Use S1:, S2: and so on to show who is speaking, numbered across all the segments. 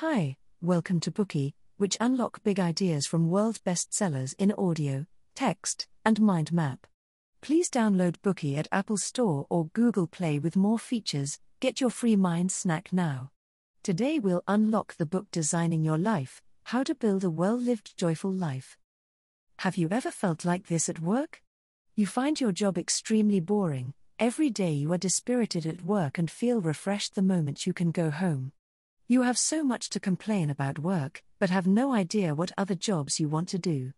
S1: Hi, welcome to Bookey, which unlock big ideas from world bestsellers in audio, text, and mind map. Please download Bookey at Apple Store or Google Play with more features. Get your free mind snack now. Today we'll unlock the book Designing Your Life How to Build a Well Lived Joyful Life. Have you ever felt like this at work? You find your job extremely boring. Every day you are dispirited at work and feel refreshed the moment you can go home. You have so much to complain about work, but have no idea what other jobs you want to do.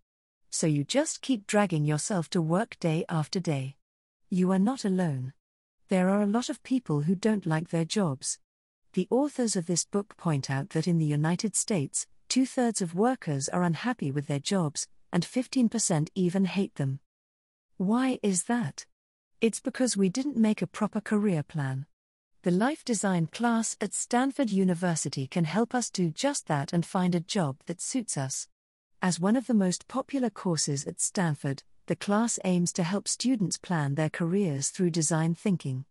S1: So you just keep dragging yourself to work day after day. You are not alone. There are a lot of people who don't like their jobs. The authors of this book point out that in the United States, two thirds of workers are unhappy with their jobs, and 15% even hate them. Why is that? It's because we didn't make a proper career plan. The Life Design class at Stanford University can help us do just that and find a job that suits us. As one of the most popular courses at Stanford, the class aims to help students plan their careers through design thinking.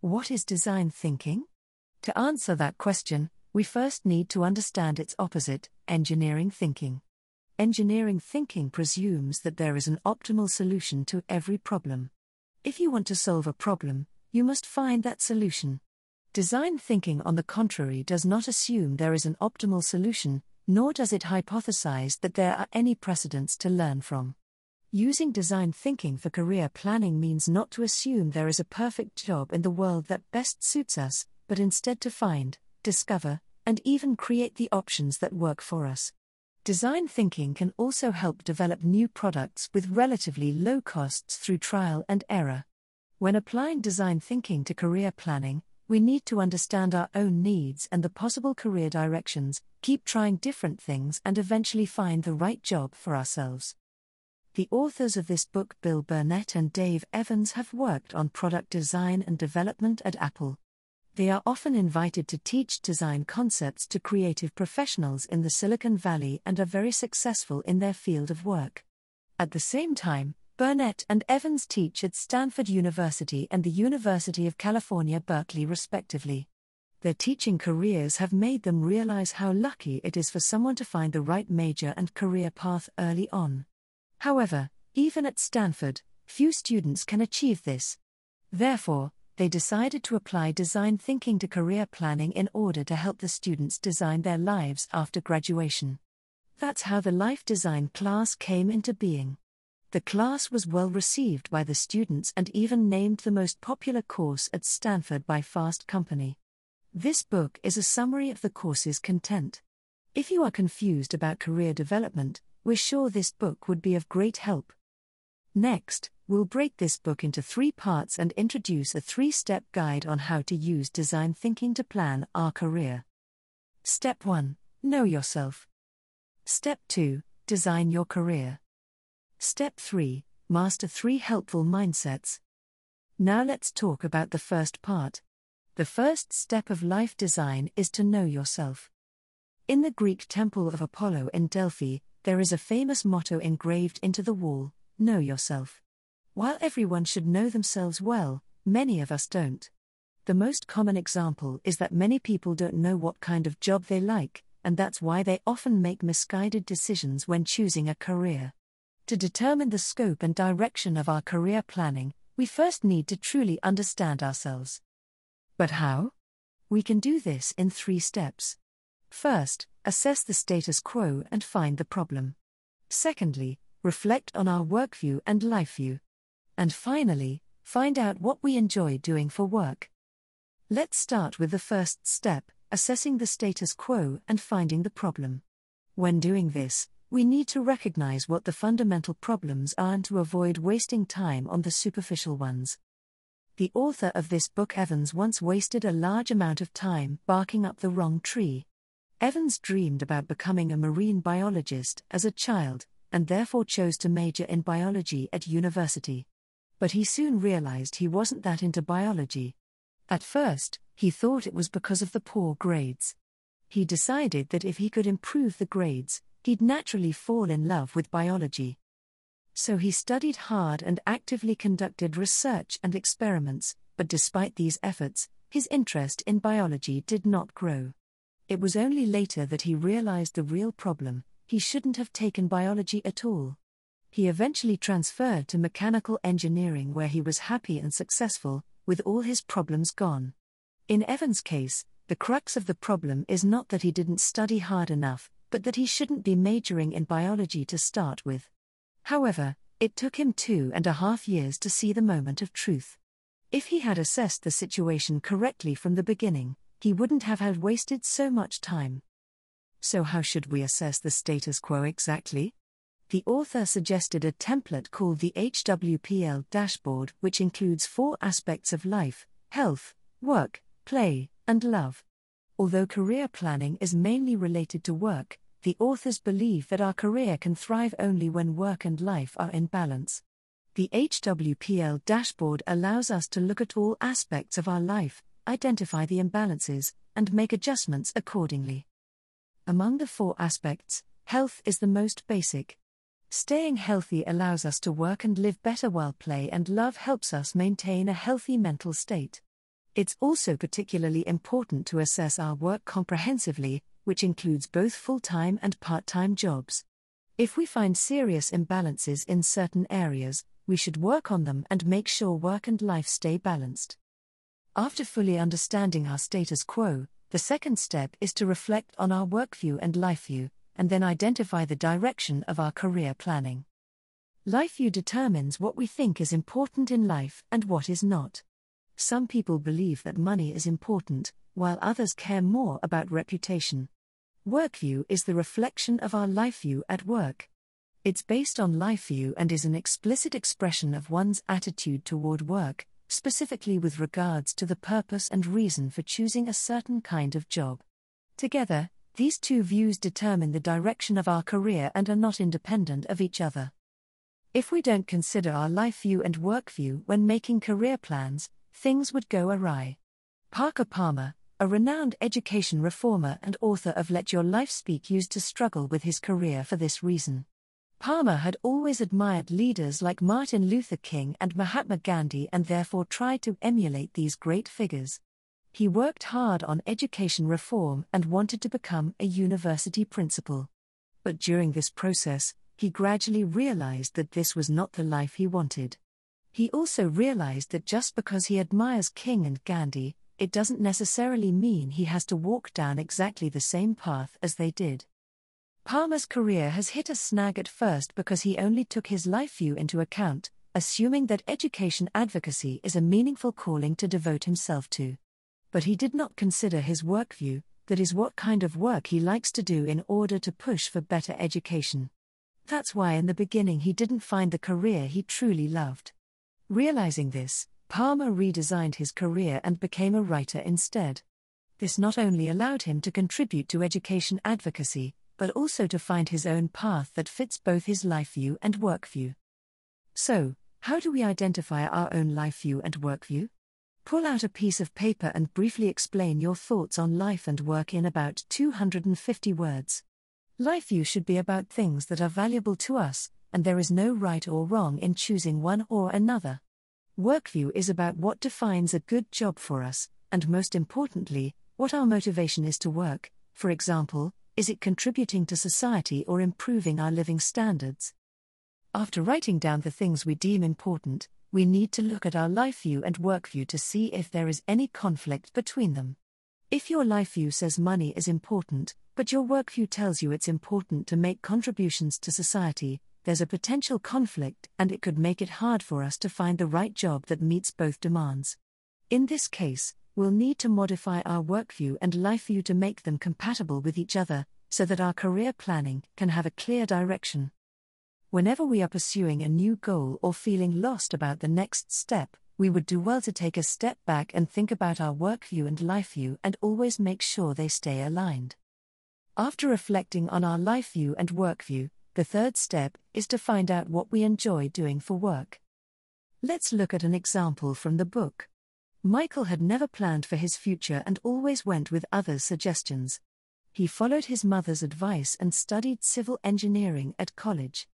S1: What is design thinking? To answer that question, we first need to understand its opposite, engineering thinking. Engineering thinking presumes that there is an optimal solution to every problem. If you want to solve a problem, you must find that solution. Design thinking, on the contrary, does not assume there is an optimal solution, nor does it hypothesize that there are any precedents to learn from. Using design thinking for career planning means not to assume there is a perfect job in the world that best suits us, but instead to find, discover, and even create the options that work for us. Design thinking can also help develop new products with relatively low costs through trial and error. When applying design thinking to career planning, we need to understand our own needs and the possible career directions, keep trying different things, and eventually find the right job for ourselves. The authors of this book, Bill Burnett and Dave Evans, have worked on product design and development at Apple. They are often invited to teach design concepts to creative professionals in the Silicon Valley and are very successful in their field of work. At the same time, Burnett and Evans teach at Stanford University and the University of California, Berkeley, respectively. Their teaching careers have made them realize how lucky it is for someone to find the right major and career path early on. However, even at Stanford, few students can achieve this. Therefore, they decided to apply design thinking to career planning in order to help the students design their lives after graduation. That's how the Life Design class came into being. The class was well received by the students and even named the most popular course at Stanford by Fast Company. This book is a summary of the course's content. If you are confused about career development, we're sure this book would be of great help. Next, we'll break this book into three parts and introduce a three step guide on how to use design thinking to plan our career. Step 1 Know yourself. Step 2 Design your career. Step 3 Master three helpful mindsets. Now let's talk about the first part. The first step of life design is to know yourself. In the Greek temple of Apollo in Delphi, there is a famous motto engraved into the wall Know yourself. While everyone should know themselves well, many of us don't. The most common example is that many people don't know what kind of job they like, and that's why they often make misguided decisions when choosing a career. To determine the scope and direction of our career planning, we first need to truly understand ourselves. But how? We can do this in three steps. First, assess the status quo and find the problem. Secondly, reflect on our work view and life view. And finally, find out what we enjoy doing for work. Let's start with the first step assessing the status quo and finding the problem. When doing this, we need to recognize what the fundamental problems are and to avoid wasting time on the superficial ones. The author of this book, Evans, once wasted a large amount of time barking up the wrong tree. Evans dreamed about becoming a marine biologist as a child, and therefore chose to major in biology at university. But he soon realized he wasn't that into biology. At first, he thought it was because of the poor grades. He decided that if he could improve the grades, he'd naturally fall in love with biology. So he studied hard and actively conducted research and experiments, but despite these efforts, his interest in biology did not grow. It was only later that he realized the real problem he shouldn't have taken biology at all. He eventually transferred to mechanical engineering, where he was happy and successful, with all his problems gone. In Evan's case, the crux of the problem is not that he didn't study hard enough, but that he shouldn't be majoring in biology to start with. However, it took him two and a half years to see the moment of truth. If he had assessed the situation correctly from the beginning, he wouldn't have had wasted so much time. So, how should we assess the status quo exactly? The author suggested a template called the HWPL dashboard, which includes four aspects of life health, work, play, and love. Although career planning is mainly related to work, the authors believe that our career can thrive only when work and life are in balance. The HWPL dashboard allows us to look at all aspects of our life, identify the imbalances, and make adjustments accordingly. Among the four aspects, health is the most basic. Staying healthy allows us to work and live better while play and love helps us maintain a healthy mental state. It's also particularly important to assess our work comprehensively, which includes both full time and part time jobs. If we find serious imbalances in certain areas, we should work on them and make sure work and life stay balanced. After fully understanding our status quo, the second step is to reflect on our work view and life view, and then identify the direction of our career planning. Life view determines what we think is important in life and what is not. Some people believe that money is important, while others care more about reputation. Workview is the reflection of our life view at work. It's based on life view and is an explicit expression of one's attitude toward work, specifically with regards to the purpose and reason for choosing a certain kind of job. Together, these two views determine the direction of our career and are not independent of each other. If we don't consider our life view and work view when making career plans, things would go awry. Parker Palmer, a renowned education reformer and author of Let Your Life Speak, used to struggle with his career for this reason. Palmer had always admired leaders like Martin Luther King and Mahatma Gandhi and therefore tried to emulate these great figures. He worked hard on education reform and wanted to become a university principal. But during this process, he gradually realized that this was not the life he wanted. He also realized that just because he admires King and Gandhi, it doesn't necessarily mean he has to walk down exactly the same path as they did. Palmer's career has hit a snag at first because he only took his life view into account, assuming that education advocacy is a meaningful calling to devote himself to. But he did not consider his work view, that is, what kind of work he likes to do in order to push for better education. That's why in the beginning he didn't find the career he truly loved. Realizing this, Palmer redesigned his career and became a writer instead. This not only allowed him to contribute to education advocacy, but also to find his own path that fits both his life view and work view. So, how do we identify our own life view and work view? Pull out a piece of paper and briefly explain your thoughts on life and work in about 250 words. Life view should be about things that are valuable to us, and there is no right or wrong in choosing one or another. Workview is about what defines a good job for us, and most importantly, what our motivation is to work. For example, is it contributing to society or improving our living standards? After writing down the things we deem important, we need to look at our life view and work view to see if there is any conflict between them. If your life view says money is important, but your work view tells you it's important to make contributions to society, there's a potential conflict and it could make it hard for us to find the right job that meets both demands. In this case, we'll need to modify our work view and life view to make them compatible with each other, so that our career planning can have a clear direction. Whenever we are pursuing a new goal or feeling lost about the next step, we would do well to take a step back and think about our work view and life view and always make sure they stay aligned. After reflecting on our life view and work view, the third step is to find out what we enjoy doing for work. Let's look at an example from the book. Michael had never planned for his future and always went with others' suggestions. He followed his mother's advice and studied civil engineering at college.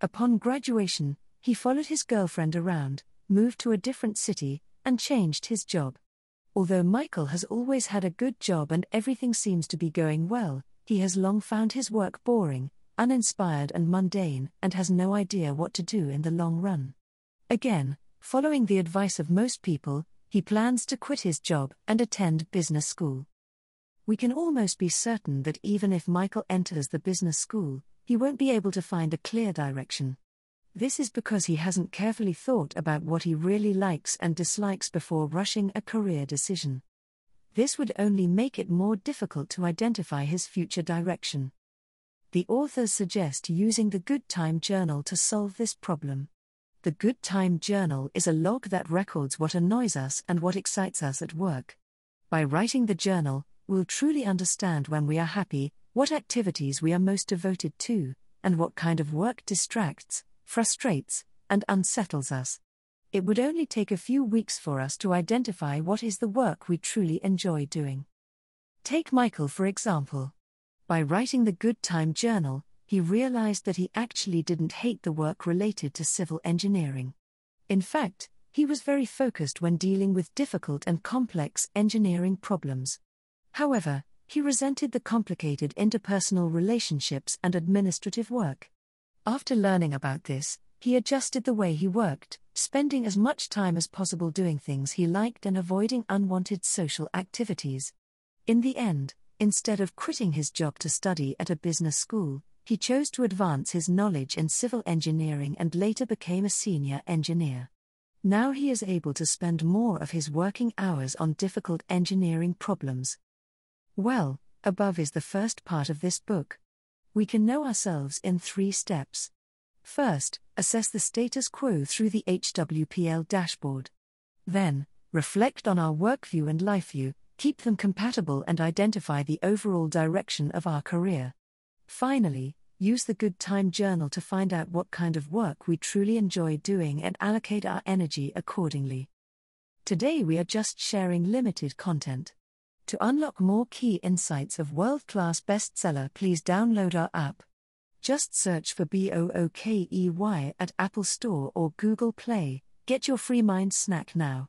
S1: Upon graduation, he followed his girlfriend around, moved to a different city, and changed his job. Although Michael has always had a good job and everything seems to be going well, he has long found his work boring, uninspired, and mundane, and has no idea what to do in the long run. Again, following the advice of most people, he plans to quit his job and attend business school. We can almost be certain that even if Michael enters the business school, he won't be able to find a clear direction. This is because he hasn't carefully thought about what he really likes and dislikes before rushing a career decision. This would only make it more difficult to identify his future direction. The authors suggest using the Good Time Journal to solve this problem. The Good Time Journal is a log that records what annoys us and what excites us at work. By writing the journal, we'll truly understand when we are happy, what activities we are most devoted to, and what kind of work distracts, frustrates, and unsettles us. It would only take a few weeks for us to identify what is the work we truly enjoy doing. Take Michael, for example. By writing the Good Time Journal, he realized that he actually didn't hate the work related to civil engineering. In fact, he was very focused when dealing with difficult and complex engineering problems. However, he resented the complicated interpersonal relationships and administrative work. After learning about this, he adjusted the way he worked, spending as much time as possible doing things he liked and avoiding unwanted social activities. In the end, Instead of quitting his job to study at a business school, he chose to advance his knowledge in civil engineering and later became a senior engineer. Now he is able to spend more of his working hours on difficult engineering problems. Well, above is the first part of this book. We can know ourselves in three steps. First, assess the status quo through the HWPL dashboard. Then, reflect on our work view and life view, keep them compatible, and identify the overall direction of our career. Finally, use the Good Time Journal to find out what kind of work we truly enjoy doing and allocate our energy accordingly. Today, we are just sharing limited content. To unlock more key insights of world class bestseller, please download our app. Just search for BOOKEY at Apple Store or Google Play. Get your free mind snack now.